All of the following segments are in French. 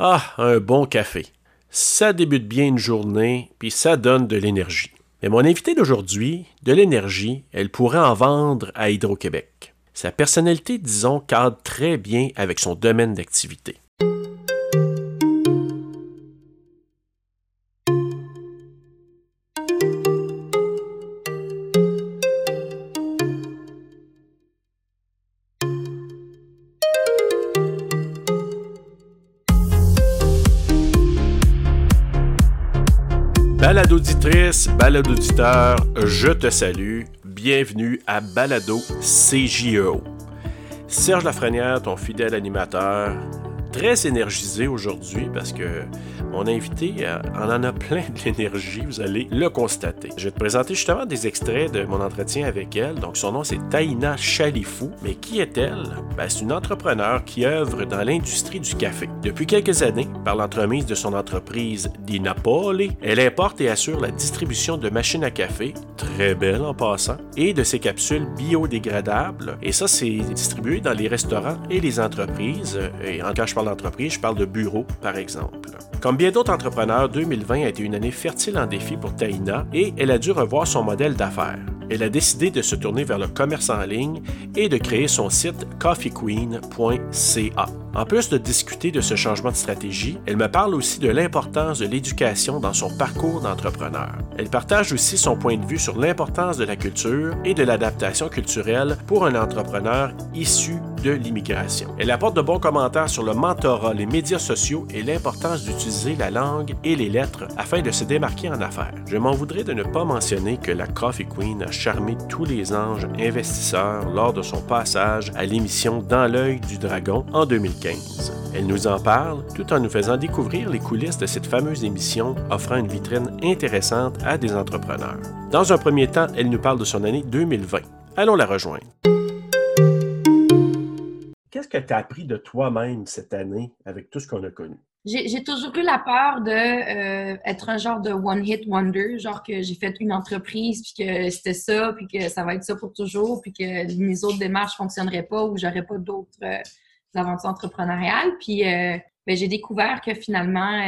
Ah, un bon café. Ça débute bien une journée, puis ça donne de l'énergie. Mais mon invité d'aujourd'hui, de l'énergie, elle pourrait en vendre à Hydro-Québec. Sa personnalité, disons, cadre très bien avec son domaine d'activité. Balado auditrice, balado auditeur, je te salue. Bienvenue à Balado CJEO. Serge Lafrenière, ton fidèle animateur, très énergisé aujourd'hui parce que mon invité euh, en a plein de l'énergie, vous allez le constater. Je vais te présenter justement des extraits de mon entretien avec elle. Donc son nom c'est Taïna Chalifou. Mais qui est-elle? Ben, c'est une entrepreneur qui œuvre dans l'industrie du café. Depuis quelques années, par l'entremise de son entreprise Di Napoli, elle importe et assure la distribution de machines à café, très belle en passant, et de ses capsules biodégradables. Et ça, c'est distribué dans les restaurants et les entreprises. Et en je parle d'entreprise, je parle de bureaux, par exemple. Comme bien d'autres entrepreneurs, 2020 a été une année fertile en défis pour Taïna et elle a dû revoir son modèle d'affaires. Elle a décidé de se tourner vers le commerce en ligne et de créer son site coffeequeen.ca. En plus de discuter de ce changement de stratégie, elle me parle aussi de l'importance de l'éducation dans son parcours d'entrepreneur. Elle partage aussi son point de vue sur l'importance de la culture et de l'adaptation culturelle pour un entrepreneur issu de l'immigration. Elle apporte de bons commentaires sur le mentorat, les médias sociaux et l'importance d'utiliser la langue et les lettres afin de se démarquer en affaires. Je m'en voudrais de ne pas mentionner que la Coffee Queen a charmé tous les anges investisseurs lors de son passage à l'émission Dans l'œil du dragon en 2015. Elle nous en parle tout en nous faisant découvrir les coulisses de cette fameuse émission offrant une vitrine intéressante à des entrepreneurs. Dans un premier temps, elle nous parle de son année 2020. Allons la rejoindre. Que tu as appris de toi-même cette année avec tout ce qu'on a connu? J'ai toujours eu la peur de euh, être un genre de one-hit wonder, genre que j'ai fait une entreprise, puis que c'était ça, puis que ça va être ça pour toujours, puis que mes autres démarches ne fonctionneraient pas ou j'aurais pas d'autres euh, aventures entrepreneuriales. Puis euh, ben, j'ai découvert que finalement,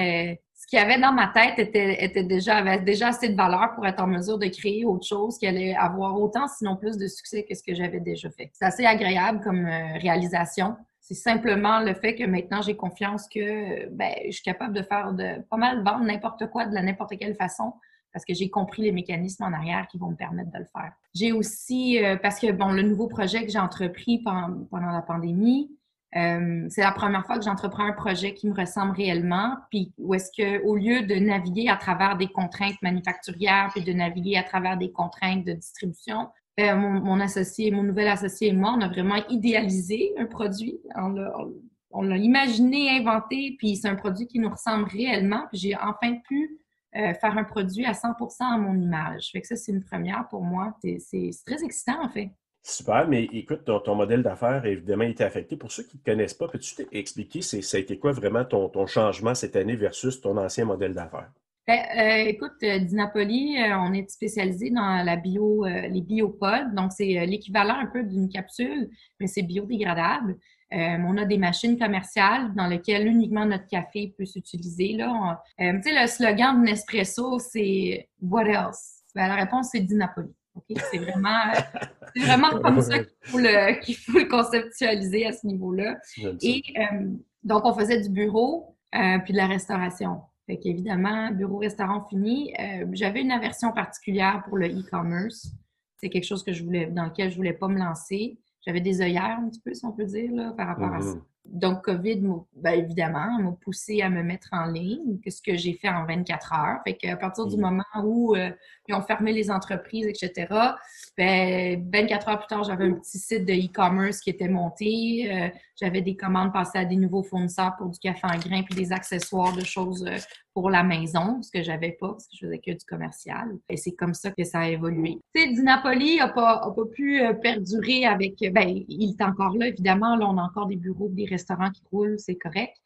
ce qu'il y avait dans ma tête était, déjà, avait déjà assez de valeur pour être en mesure de créer autre chose qui allait avoir autant, sinon plus de succès que ce que j'avais déjà fait. C'est assez agréable comme réalisation. C'est simplement le fait que maintenant j'ai confiance que ben, je suis capable de faire pas mal vendre n'importe quoi de la n'importe quelle façon parce que j'ai compris les mécanismes en arrière qui vont me permettre de le faire. J'ai aussi, euh, parce que le nouveau projet que j'ai entrepris pendant la pandémie, euh, c'est la première fois que j'entreprends un projet qui me ressemble réellement, puis où est-ce que, au lieu de naviguer à travers des contraintes manufacturières, puis de naviguer à travers des contraintes de distribution, euh, mon, associé, mon nouvel associé et moi, on a vraiment idéalisé un produit. On l'a imaginé, inventé, puis c'est un produit qui nous ressemble réellement. Puis j'ai enfin pu euh, faire un produit à 100% à mon image. Fait que ça, c'est une première pour moi. C'est très excitant, en fait. Super, mais écoute, ton, modèle d'affaires a évidemment été affecté. Pour ceux qui ne connaissent pas, peux-tu t'expliquer ça a été quoi vraiment ton, ton changement cette année versus ton ancien modèle d'affaires? Ben, euh, écoute, euh, Dinapoli, euh, on est spécialisé dans la bio, les biopods. Donc, c'est l'équivalent un peu d'une capsule, mais c'est biodégradable. on a des machines commerciales dans lesquelles uniquement notre café peut s'utiliser. Là, tu sais, le slogan de Nespresso, c'est What else? Ben, la réponse, c'est Dinapoli. C'est vraiment, vraiment comme ça qu'il faut, le conceptualiser à ce niveau-là. Et donc, on faisait du bureau puis de la restauration. Fait qu'évidemment, bureau-restaurant fini. Euh, j'avais une aversion particulière pour le e-commerce. C'est quelque chose que je voulais, dans lequel je voulais pas me lancer. J'avais des œillères un petit peu, si on peut dire, là, par rapport à ça. Donc, COVID, ben, évidemment, m'a poussé à me mettre en ligne, que ce que j'ai fait en 24 heures. Fait qu'à partir du mm-hmm. moment où euh, ils ont fermé les entreprises, etc., ben, 24 heures plus tard, j'avais un petit site de e-commerce qui était monté. Euh, j'avais des commandes passées à des nouveaux fournisseurs pour du café en grains puis des accessoires de choses euh, pour la maison, ce que j'avais pas, parce que je faisais que du commercial. Et c'est comme ça que ça a évolué. Tu sais, Dinapoli n'a pas, a pas pu euh, perdurer avec... Ben, il est encore là, évidemment. Là, on a encore des bureaux, des restaurants qui roulent, c'est correct.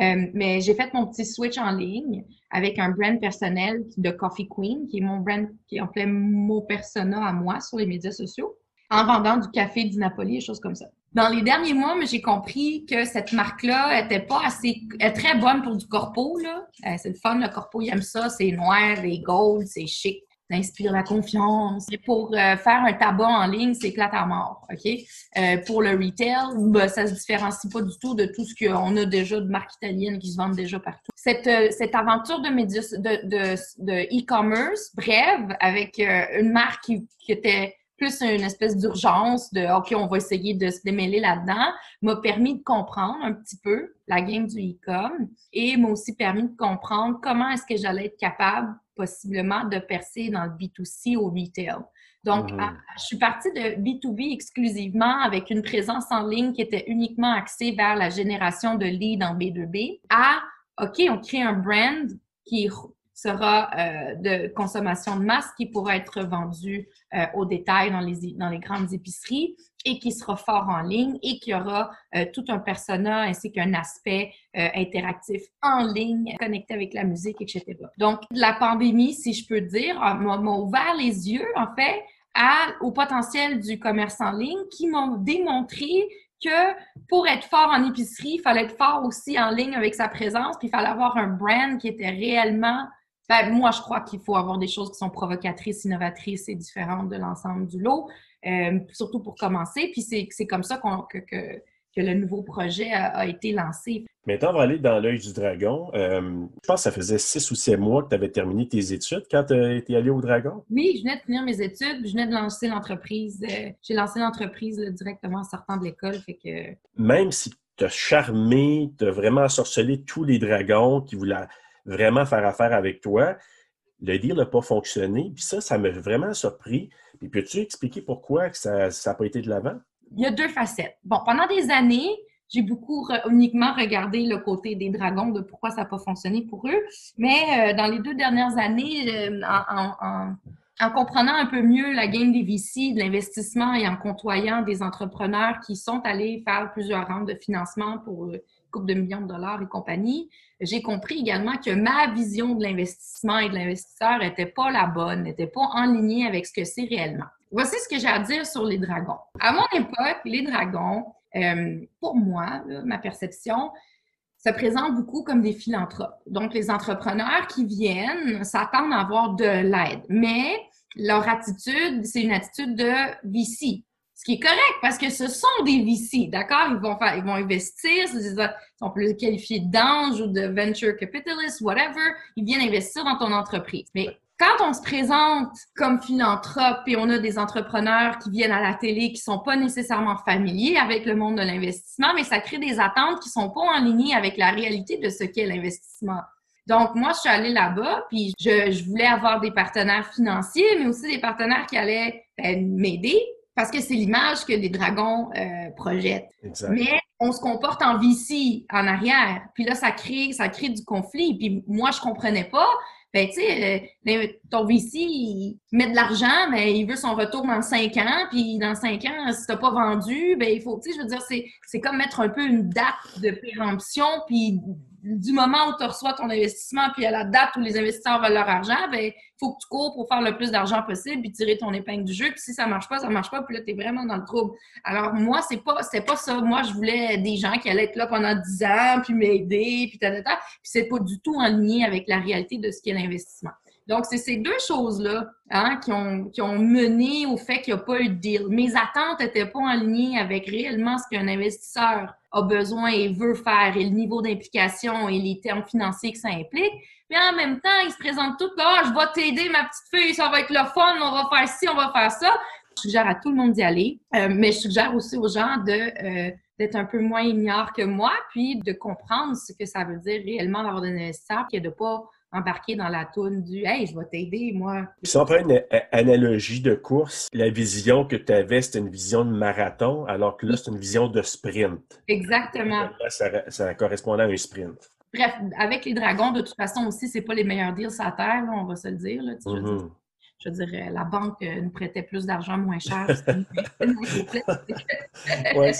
Euh, mais j'ai fait mon petit switch en ligne avec un brand personnel de Coffee Queen, qui est mon brand, qui est en mon persona à moi sur les médias sociaux, en vendant du café du Napoli et choses comme ça. Dans les derniers mois, j'ai compris que cette marque-là était pas assez, est très bonne pour du corpo, là. Euh, c'est le fun, le corpo, il aime ça, c'est noir, les gold, c'est chic ça inspire la confiance. Et pour euh, faire un tabac en ligne, c'est plate à mort, OK? Euh, pour le retail, ben, ça se différencie pas du tout de tout ce qu'on a déjà de marques italiennes qui se vendent déjà partout. Cette, cette aventure de de, e-commerce, brève, avec une marque qui était plus une espèce d'urgence de OK, on va essayer de se démêler là-dedans, m'a permis de comprendre un petit peu la game du e-com et m'a aussi permis de comprendre comment est-ce que j'allais être capable possiblement de percer dans le B2C au retail. Donc, mhm. je suis partie de B2B exclusivement avec une présence en ligne qui était uniquement axée vers la génération de leads en B2B à OK, on crée un brand qui sera euh, de consommation de masse qui pourra être vendu euh, au détail dans les, dans les grandes épiceries et qui sera fort en ligne et qui aura euh, tout un persona ainsi qu'un aspect interactif en ligne, connecté avec la musique, etc. Donc, la pandémie, si je peux dire, m'a ouvert les yeux, en fait, à, au potentiel du commerce en ligne qui m'ont démontré que pour être fort en épicerie, il fallait être fort aussi en ligne avec sa présence, puis il fallait avoir un brand qui était réellement ben, moi, je crois qu'il faut avoir des choses qui sont provocatrices, innovatrices et différentes de l'ensemble du lot, euh, surtout pour commencer. Puis c'est comme ça que, que, le nouveau projet a, été lancé. Maintenant, on va aller dans l'œil du dragon. Euh, je pense que ça faisait six ou sept mois que tu avais terminé tes études quand tu étais allé au dragon. Oui, je venais de finir mes études, je venais de lancer l'entreprise. Euh, j'ai lancé l'entreprise directement en sortant de l'école. Que... Même si tu as charmé, tu as vraiment sorcelé tous les dragons qui voulaient vraiment faire affaire avec toi. Le deal n'a pas fonctionné. Puis ça, ça m'a vraiment surpris. Puis peux-tu expliquer pourquoi ça n'a pas été de l'avant? Il y a deux facettes. Bon, pendant des années, j'ai beaucoup uniquement regardé le côté des dragons, de pourquoi ça n'a pas fonctionné pour eux. Mais euh, dans les deux dernières années, euh, en, en, comprenant un peu mieux la game des VC, de l'investissement et en côtoyant des entrepreneurs qui sont allés faire plusieurs rounds de financement pour euh, couple de millions de dollars et compagnie, j'ai compris également que ma vision de l'investissement et de l'investisseur n'était pas la bonne, n'était pas en ligne avec ce que c'est réellement. Voici ce que j'ai à dire sur les dragons. À mon époque, les dragons, euh, pour moi, ma perception, se présentent beaucoup comme des philanthropes. Donc, les entrepreneurs qui viennent s'attendent à avoir de l'aide, mais leur attitude, c'est une attitude de VC. Ce qui est correct parce que ce sont des VC, d'accord? Ils vont faire, ils vont investir, ils sont plus qualifiés d'ange ou de venture capitalist, whatever. Ils viennent investir dans ton entreprise. Mais quand on se présente comme philanthrope et on a des entrepreneurs qui viennent à la télé qui sont pas nécessairement familiers avec le monde de l'investissement, mais ça crée des attentes qui sont pas en ligne avec la réalité de ce qu'est l'investissement. Donc, moi, je suis allée là-bas, puis je, je, voulais avoir des partenaires financiers, mais aussi des partenaires qui allaient ben, m'aider parce que c'est l'image que les dragons euh, projettent. Mais on se comporte en VC en arrière. Puis là, ça crée, ça crée du conflit. Puis moi, je comprenais pas. Ben, tu sais, euh, ton VC, il met de l'argent, mais il veut son retour dans cinq ans. Puis dans cinq ans, si t'as pas vendu, ben, il faut, tu sais, je veux dire, c'est comme mettre un peu une date de péremption. Puis du moment où tu reçois ton investissement, puis à la date où les investisseurs veulent leur argent, ben il faut que tu cours pour faire le plus d'argent possible, puis tirer ton épingle du jeu. Puis si ça marche pas, ça marche pas, puis là, tu es vraiment dans le trouble. Alors moi, c'est pas pas ça. Moi, je voulais des gens qui allaient être là pendant 10 ans, puis m'aider, puis ta, Puis c'est pas du tout en lien avec la réalité de ce qu'est l'investissement. Donc, c'est ces deux choses-là hein, qui, ont, qui ont mené au fait qu'il n'y a pas eu de deal. Mes attentes n'étaient pas en lien avec réellement ce qu'un investisseur a besoin et veut faire et le niveau d'implication et les termes financiers que ça implique. Mais en même temps, ils se présentent tout là, ah, je vais t'aider, ma petite fille, ça va être le fun, on va faire ci, on va faire ça. Je suggère à tout le monde d'y aller, euh, mais je suggère aussi aux gens de... Euh, d'être un peu moins ignore que moi, puis de comprendre ce que ça veut dire réellement d'avoir des investisseurs, puis de pas embarquer dans la toune du Hey, je vais t'aider, moi. Si on prend une analogie de course, la vision que tu avais, c'était une vision de marathon, alors que là, c'est une vision de sprint. Exactement. ça, ça correspondait à un sprint. Bref, avec les dragons, de toute façon aussi, c'est pas les meilleurs deals la terre, on va se le dire. Là, mm-hmm. je, veux dire, la banque euh, nous prêtait plus d'argent moins cher. Ouais,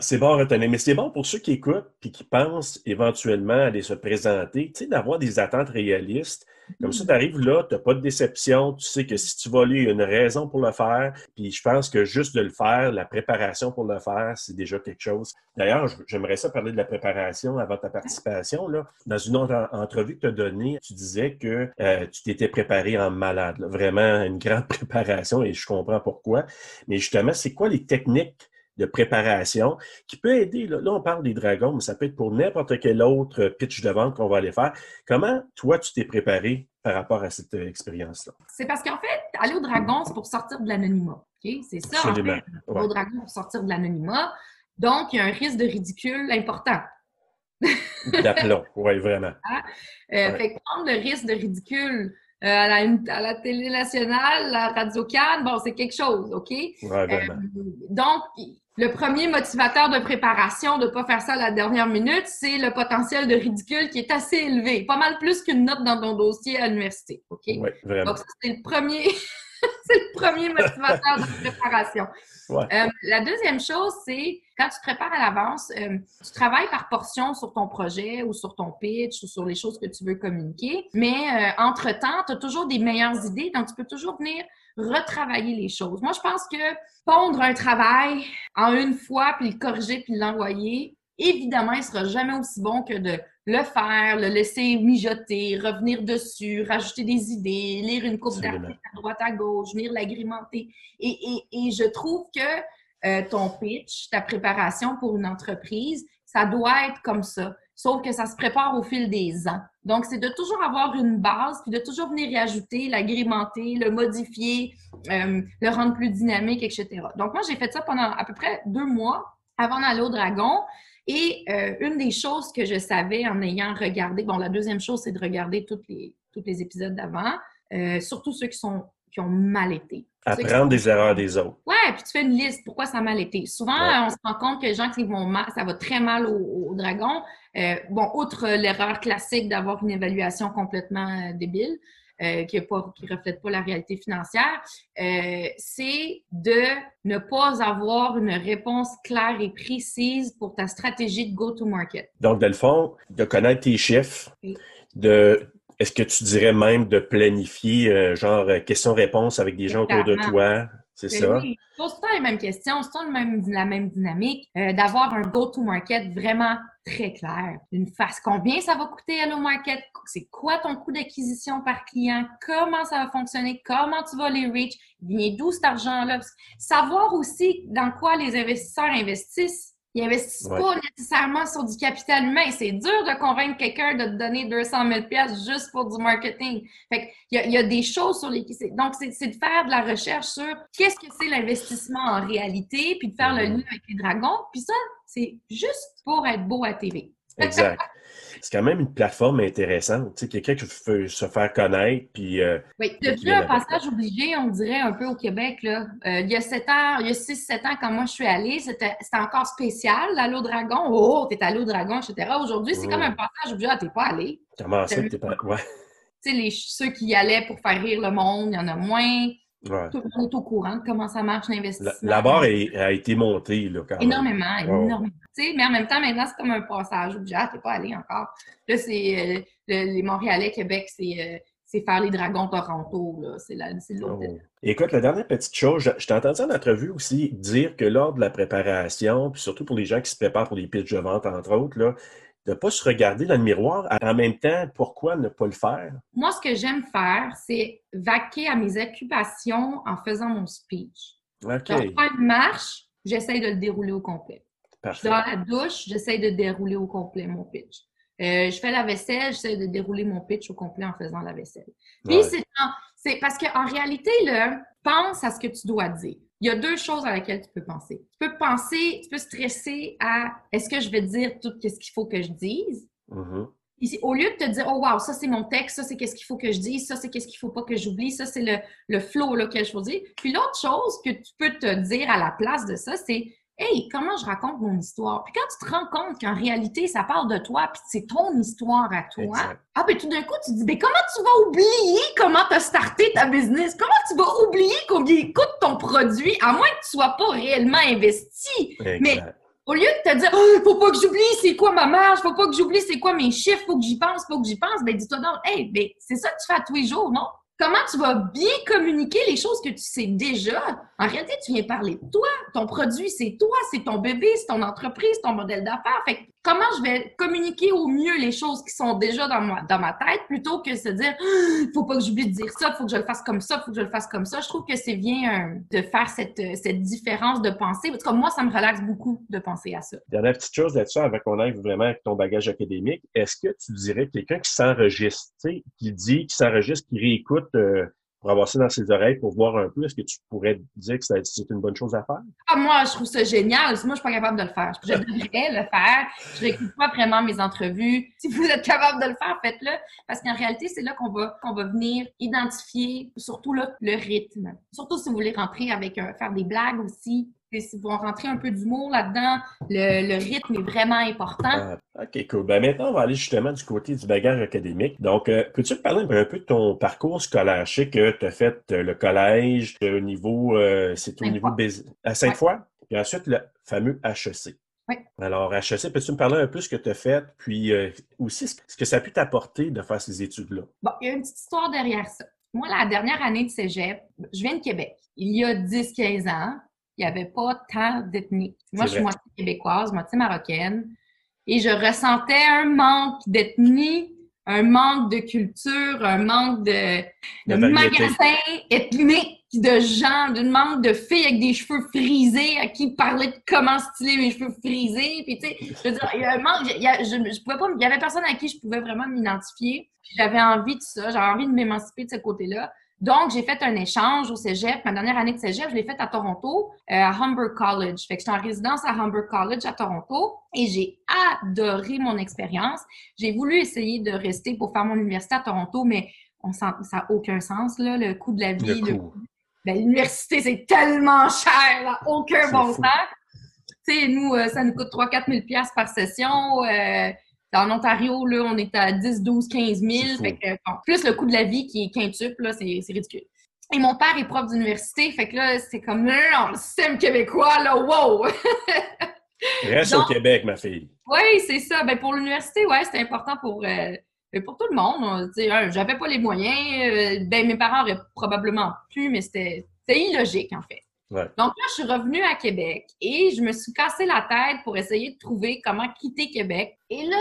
c'est bon à retenir. Mais c'est bon pour ceux qui écoutent et qui pensent éventuellement aller se présenter, tu sais, d'avoir des attentes réalistes. Comme ça, tu arrives là, tu n'as pas de déception, tu sais que si tu vas il y a une raison pour le faire. Puis je pense que juste de le faire, la préparation pour le faire, c'est déjà quelque chose. D'ailleurs, j'aimerais ça parler de la préparation avant ta participation. Là. Dans une autre entrevue que tu as donnée, tu disais que euh, tu t'étais préparé en malade. Vraiment une grande préparation et je comprends pourquoi. Mais justement, c'est quoi les techniques de préparation qui peut aider. Là, on parle des dragons, mais ça peut être pour n'importe quel autre pitch de vente qu'on va aller faire. Comment, toi, tu t'es préparé par rapport à cette euh, expérience-là? C'est parce qu'en fait, aller au dragon, c'est pour sortir de l'anonymat. C'est ça, Absolument. en fait. Au dragon, pour sortir de l'anonymat. Donc, il y a un risque de ridicule important. D'aplomb, oui, vraiment. Ah, euh, fait que prendre le risque de ridicule euh, à, la, à, la, télé nationale, la radio Cannes, bon, c'est quelque chose, OK? Ouais, vraiment. donc, le premier motivateur de préparation de ne pas faire ça à la dernière minute, c'est le potentiel de ridicule qui est assez élevé, pas mal plus qu'une note dans ton dossier à l'université. OK? Oui, vraiment. Donc, c'est le premier. c'est le premier motivateur de préparation. Euh, la deuxième chose, c'est quand tu te prépares à l'avance, euh, tu travailles par portion sur ton projet ou sur ton pitch ou sur les choses que tu veux communiquer. Mais euh, entre-temps, tu as toujours des meilleures idées, donc tu peux toujours venir retravailler les choses. Moi, je pense que pondre un travail en une fois, puis le corriger, puis l'envoyer, évidemment, il sera jamais aussi bon que de le faire, le laisser mijoter, revenir dessus, rajouter des idées, lire une coupe d'articles à droite à gauche, venir l'agrémenter. Et, et, et, je trouve que euh, ton pitch, ta préparation pour une entreprise, ça doit être comme ça. Sauf que ça se prépare au fil des ans. Donc, c'est de toujours avoir une base, puis de toujours venir y ajouter, l'agrémenter, le modifier, euh, le rendre plus dynamique, etc. Donc, moi, j'ai fait ça pendant à peu près deux mois avant d'aller au Dragon. Et euh, une des choses que je savais en ayant regardé, bon, la deuxième chose, c'est de regarder tous les, tous les épisodes d'avant, euh, surtout ceux qui, sont, qui ont mal été. Apprendre des erreurs des autres. Ouais, puis tu fais une liste, pourquoi ça a mal été. Souvent, on se rend compte que les gens qui vont mal, ça va très mal au, dragon. Euh, bon, outre l'erreur classique d'avoir une évaluation complètement débile, euh, qui ne reflète pas la réalité financière, euh, c'est de ne pas avoir une réponse claire et précise pour ta stratégie de go-to-market. Donc, dans le fond, de connaître tes chiffres, de est-ce que tu dirais même de planifier, euh, genre, question-réponse avec des gens autour de toi? C'est ça? Oui, pose tout les mêmes questions, c'est tout même, la même dynamique, euh, d'avoir un go-to-market vraiment très clair. Une face, combien ça va coûter Hello Market? C'est quoi ton coût d'acquisition par client? Comment ça va fonctionner? Comment tu vas les reach? Vient d'où cet argent-là? Savoir aussi dans quoi les investisseurs investissent ils n'investissent pas nécessairement sur du capital humain. C'est dur de convaincre quelqu'un de te donner 200 000 juste pour du marketing. Fait il, y y a des choses sur les... Donc, c'est de faire de la recherche sur qu'est-ce que c'est l'investissement en réalité, puis de faire le lien avec les dragons. Puis ça, c'est juste pour être beau à TV. Exact. C'est quand même une plateforme intéressante. Tu sais, quelqu'un qui veut se faire connaître. Puis, euh, oui, depuis un passage obligé, on dirait un peu au Québec. Là. Euh, il y a 7 ans, il y a 6-7 ans, quand moi je suis allée, c'était encore spécial, l'aller au dragon. Oh, t'es allé au dragon, etc. Aujourd'hui, c'est comme un passage obligé. Ah, t'es pas allé. Comment ça, t'es pas. Ouais. Tu sais, les, ceux qui y allaient pour faire rire le monde, il y en a moins. Tout le monde est au courant de comment ça marche l'investissement. La, barre a été montée, là, quand Énormément, énormément. mais en même temps, maintenant, c'est comme un passage où ah, t'es pas allé encore. Là, c'est euh, les Montréalais, Québec, c'est euh, faire les Dragons Toronto. C'est l'autre. Oh. Écoute, la dernière petite chose, je, t'ai entendu en entrevue aussi dire que lors de la préparation, puis surtout pour les gens qui se préparent pour les pitchs de vente, entre autres, là, de ne pas se regarder dans le miroir. En même temps, pourquoi ne pas le faire? Moi, ce que j'aime faire, c'est vaquer à mes occupations en faisant mon speech. OK. Donc, une marche, j'essaye de le dérouler au complet. Parfait. Dans la douche, j'essaye de dérouler au complet mon pitch. Euh, je fais la vaisselle, j'essaie de dérouler mon pitch au complet en faisant la vaisselle. Puis c'est parce qu'en réalité, là, pense à ce que tu dois dire il y a deux choses à laquelle tu peux penser. Tu peux penser, tu peux stresser à est-ce que je vais dire tout ce qu'il faut que je dise? Mm-hmm. Au lieu de te dire, oh wow, ça c'est mon texte, ça c'est qu'est-ce qu'il faut que je dise, ça c'est qu'est-ce qu'il faut pas que j'oublie, ça c'est le, le flow là, que je faut dire. Puis l'autre chose que tu peux te dire à la place de ça, c'est Hey, comment je raconte mon histoire? Puis quand tu te rends compte qu'en réalité, ça parle de toi, puis c'est ton histoire à toi, ah, ben tout d'un coup, tu te dis, mais comment tu vas oublier comment tu as starté ta business? Comment tu vas oublier combien coûte ton produit, à moins que tu sois pas réellement investi? Mais Au lieu de te dire, oh, faut pas que j'oublie c'est quoi ma marge, faut pas que j'oublie c'est quoi mes chiffres, faut que j'y pense, faut que j'y pense, ben dis-toi donc, hey, ben, c'est ça que tu fais à tous les jours, non? Comment tu vas bien communiquer les choses que tu sais déjà? En réalité, tu viens parler de toi. Ton produit, c'est toi, c'est ton bébé, c'est ton entreprise, ton modèle d'affaires. Comment je vais communiquer au mieux les choses qui sont déjà dans ma, dans ma tête plutôt que se dire il faut pas que j'oublie de dire ça, faut que je le fasse comme ça, faut que je le fasse comme ça. Je trouve que c'est bien euh, de faire cette, euh, cette différence de pensée. Parce que moi, ça me relaxe beaucoup de penser à ça. Dernière petite chose là-dessus, avant qu'on aille vraiment avec ton bagage académique, est-ce que tu dirais quelqu'un qui s'enregistre, qui dit, qui s'enregistre, qui réécoute euh, pour avoir ça dans ses oreilles pour voir un peu, est-ce que tu pourrais dire que c'est une bonne chose à faire? Ah, moi, je trouve ça génial. Moi, je suis pas capable de le faire. Je devrais le faire. Je n'écoute pas vraiment mes entrevues. Si vous êtes capable de le faire, faites-le. Parce qu'en réalité, c'est là qu'on va, qu'on va venir identifier surtout là, le rythme. Surtout si vous voulez rentrer avec un, faire des blagues aussi. Si vous rentrez un peu d'humour là-dedans, le, rythme est vraiment important. Ah, OK, cool. Ben maintenant, on va aller justement du côté du bagage académique. Donc, euh, peux-tu me parler un peu de ton parcours scolaire? Je sais que tu as fait euh, le collège au niveau, euh, c'est au niveau à cinq fois, et ensuite le fameux HEC. Oui. Alors, HEC, peux-tu me parler un peu de ce que tu as fait, puis aussi ce que ça a pu t'apporter de faire ces études-là? Bon, il y a une petite histoire derrière ça. Moi, la dernière année de cégep, je viens de Québec. Il y a 10-15 ans, il n'y avait pas tant d'ethnie. Moi, je suis moitié québécoise, moitié marocaine. Et je ressentais un manque d'ethnie, un manque de culture, un manque de, de magasins ethniques, de gens, d'un manque de filles avec des cheveux frisés à qui parlaient de comment styler mes cheveux frisés. Puis, tu sais, je veux dire, il y a un manque, il y, a, je, pouvais pas, il y avait personne à qui je pouvais vraiment m'identifier. J'avais envie de ça, j'avais envie de m'émanciper de ce côté-là. Donc, j'ai fait un échange au cégep. Ma dernière année de cégep, je l'ai faite à Toronto, euh, à Humber College. Fait que j'étais en résidence à Humber College à Toronto et j'ai adoré mon expérience. J'ai voulu essayer de rester pour faire mon université à Toronto, mais on sent, ça n'a aucun sens, là, le coût de la vie. Ben, l'université, c'est tellement cher, là, aucun bon sens. Tu sais, nous, euh, ça nous coûte 3-4 000 par session. Euh, en Ontario, là, on est à 10, 12, 15 000. Fait que, plus le coût de la vie qui est quintuple, c'est, ridicule. Et mon père est prof d'université, fait que là, c'est comme là, le système québécois, là, wow! Reste au Québec, ma fille. Oui, c'est ça. Ben, pour l'université, ouais, c'était important pour, euh, pour tout le monde. J'avais pas les moyens. Euh, ben, mes parents auraient probablement pu, mais c'était illogique, en fait. Donc là, je suis revenue à Québec et je me suis cassé la tête pour essayer de trouver comment quitter Québec. Et là,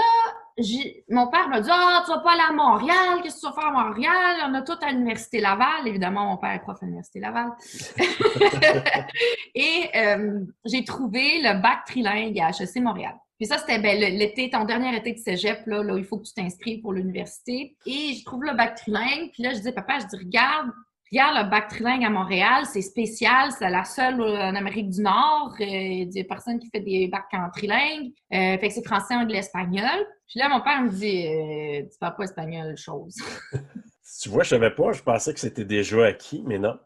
mon père m'a dit Ah, tu vas pas aller à Montréal, qu'est-ce que tu vas faire à Montréal? On a tout à l'Université Laval. Évidemment, mon père est prof à l'Université Laval. et euh, j'ai trouvé le bac trilingue à HEC Montréal. Puis ça, c'était ben, l'été, ton dernier été de cégep, là, là, il faut que tu t'inscrives pour l'université. Et je trouve le bac trilingue. Puis là, je dis, papa, je dis, regarde, Regarde, le bac trilingue à Montréal, c'est spécial, c'est la seule en Amérique du Nord. Euh, il y a personne qui fait des bacs en trilingue. Euh, fait que c'est français, anglais, espagnol. Puis là, mon père me dit euh, Tu parles pas espagnol, chose. tu vois, je savais pas, je pensais que c'était déjà acquis, mais non.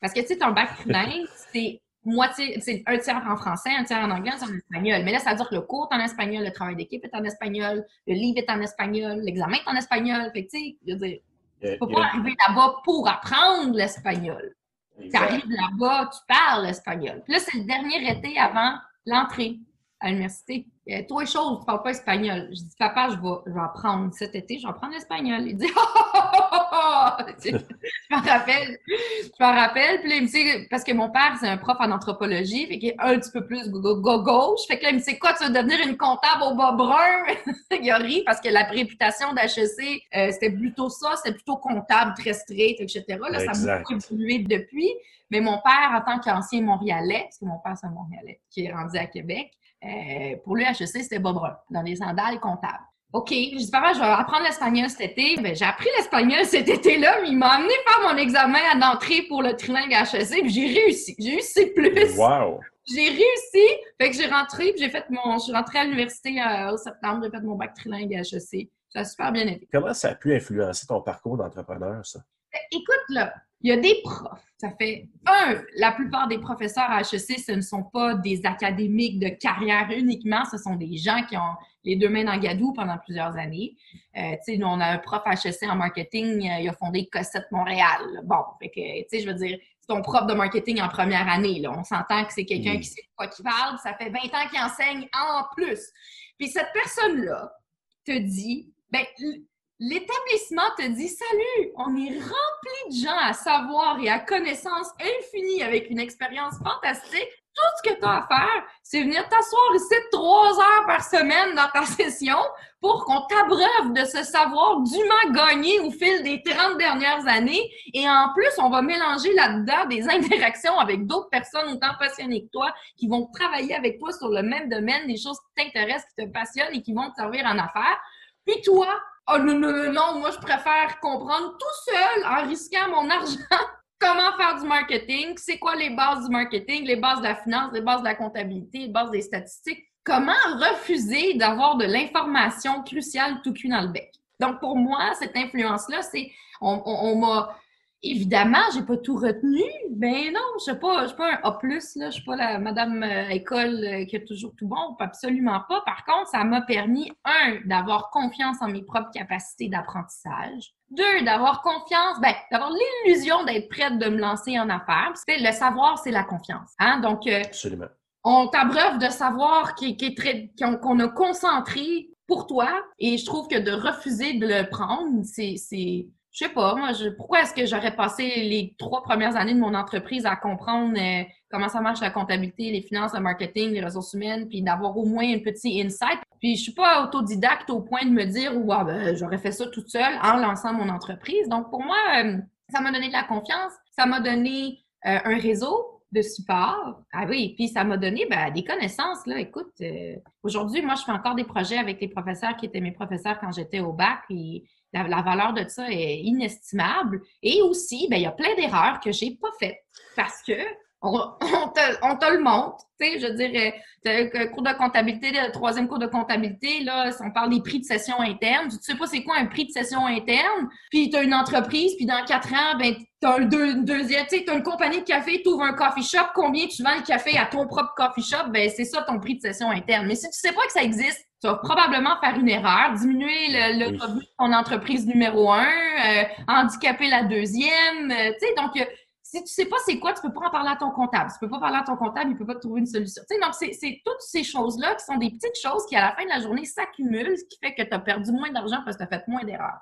Parce que tu sais, ton bac trilingue, c'est moitié, c'est un tiers en français, un tiers en anglais, un tiers en espagnol. Mais là, ça veut dire que le cours est en espagnol, le travail d'équipe est en espagnol, le livre est en espagnol, l'examen est en espagnol. Fait que tu sais, je veux dire, tu ne peux pas arriver là-bas pour apprendre l'espagnol. Tu arrives là-bas, tu parles l'espagnol. Puis là, c'est le dernier été avant l'entrée à l'université. Toi, chose, tu ne parles pas espagnol. Je dis, papa, je vais, je vais apprendre cet été, je vais apprendre l'espagnol. Il dit, oh, oh, oh, oh je m'en rappelle. Je m'en rappelle. Puis là, il me dit, parce que mon père, c'est un prof en anthropologie, fait qu'il est un petit peu plus gauche. Fait que là, il me dit, quoi, tu vas devenir une comptable au bas brun? il a ri parce que la réputation d'HEC, euh, c'était plutôt ça, c'était plutôt comptable, très straight, etc. Là, ça a beaucoup évolué depuis. Mais mon père, en tant qu'ancien Montréalais, parce que mon père, c'est un Montréalais qui est rendu à Québec, euh, pour lui, HEC, c'était Bob Brun, dans les sandales comptables. OK, je dis, papa, je vais apprendre l'espagnol cet été. Ben, j'ai appris l'espagnol cet été-là, mais il m'a amené faire mon examen à l'entrée pour le trilingue HEC, puis j'ai réussi. J'ai eu C+. Wow! J'ai réussi. Fait que j'ai rentré, puis j'ai fait mon... Je suis rentrée à l'université euh, au septembre, j'ai fait mon bac trilingue HEC. Ça a super bien été. Comment ça a pu influencer ton parcours d'entrepreneur, ça? Ben, écoute, là, il y a des profs. Ça fait un, la plupart des professeurs à HEC, ce ne sont pas des académiques de carrière uniquement, ce sont des gens qui ont les deux mains dans Gadou pendant plusieurs années. Euh, tu sais, nous, on a un prof HEC en marketing, euh, il a fondé Cossette Montréal. Bon, fait que, tu sais, je veux dire, ton prof de marketing en première année. Là. On s'entend que c'est quelqu'un qui sait de quoi qu'il parle. Ça fait 20 ans qu'il enseigne en plus. Puis cette personne-là te dit, ben, l'établissement te dit, salut, on est rempli de gens à savoir et à connaissance infinie avec une expérience fantastique tout ce que tu as à faire, c'est venir t'asseoir ici trois heures par semaine dans ta session pour qu'on t'abreuve de ce savoir dûment gagné au fil des 30 dernières années. Et en plus, on va mélanger là-dedans des interactions avec d'autres personnes autant passionnées que toi qui vont travailler avec toi sur le même domaine, des choses qui t'intéressent, qui te passionnent et qui vont te servir en affaires. Puis toi, oh non, non, non, moi je préfère comprendre tout seul en risquant mon argent comment faire du marketing, c'est quoi les bases du marketing, les bases de la finance, les bases de la comptabilité, les bases des statistiques. Comment refuser d'avoir de l'information cruciale tout cul dans le bec? Donc, pour moi, cette influence-là, c'est, on, on m'a Évidemment, j'ai pas tout retenu. Ben non, je suis pas, je suis pas un A+, là. Je suis pas la madame euh, école euh, qui a toujours tout bon. Absolument pas. Par contre, ça m'a permis, un, d'avoir confiance en mes propres capacités d'apprentissage. Deux, d'avoir confiance, ben, d'avoir l'illusion d'être prête de me lancer en affaires. Le savoir, c'est la confiance. Hein? Donc, euh, Absolument. on t'abreuve de savoir qui, qui est très, qu'on a concentré pour toi. Et je trouve que de refuser de le prendre, c'est, c'est, je sais pas, moi, je, pourquoi est-ce que j'aurais passé les trois premières années de mon entreprise à comprendre euh, comment ça marche la comptabilité, les finances, le marketing, les ressources humaines, puis d'avoir au moins un petit insight? Puis je suis pas autodidacte au point de me dire, ouais, ben, j'aurais fait ça toute seule en lançant mon entreprise. Donc pour moi, euh, ça m'a donné de la confiance, ça m'a donné euh, un réseau de support. Ah oui, puis ça m'a donné ben, des connaissances. Là. Écoute, aujourd'hui, moi, je fais encore des projets avec les professeurs qui étaient mes professeurs quand j'étais au bac. La, valeur de ça est inestimable. Et aussi, ben, il y a plein d'erreurs que j'ai pas faites parce que on, te, le montre. Tu sais, je dirais, le cours de comptabilité, le troisième cours de comptabilité, là, on parle des prix de session interne. Tu sais pas c'est quoi un prix de session interne, puis tu as une entreprise, puis dans quatre ans, ben, tu as un deuxième, tu sais, as une compagnie de café, tu ouvres un coffee shop, combien tu vends le café à ton propre coffee shop, ben, c'est ça ton prix de session interne. Mais si tu sais pas que ça existe, tu vas probablement faire une erreur, diminuer le, revenu de ton entreprise numéro un, euh, handicaper la deuxième. Euh, tu sais, donc, euh, si tu sais pas c'est quoi, tu peux pas en parler à ton comptable. Tu peux pas parler à ton comptable, il peut pas te trouver une solution. Donc, c'est toutes ces choses-là qui sont des petites choses qui, à la fin de la journée, s'accumulent, ce qui fait que tu as perdu moins d'argent parce que tu as fait moins d'erreurs.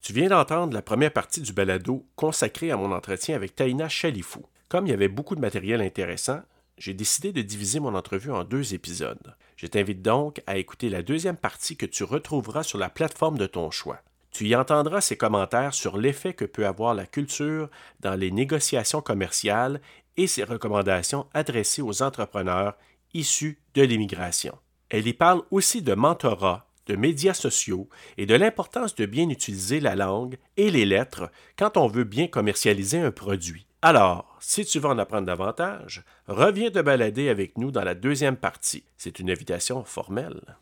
Tu viens d'entendre la première partie du balado consacrée à mon entretien avec Taïna Chalifou. Comme il y avait beaucoup de matériel intéressant, j'ai décidé de diviser mon entrevue en deux épisodes. Je t'invite donc à écouter la deuxième partie que tu retrouveras sur la plateforme de ton choix. Tu y entendras ses commentaires sur l'effet que peut avoir la culture dans les négociations commerciales et ses recommandations adressées aux entrepreneurs issus de l'immigration. Elle y parle aussi de mentorat, de médias sociaux et de l'importance de bien utiliser la langue et les lettres quand on veut bien commercialiser un produit. Alors, si tu veux en apprendre davantage, reviens te balader avec nous dans la deuxième partie. C'est une invitation formelle.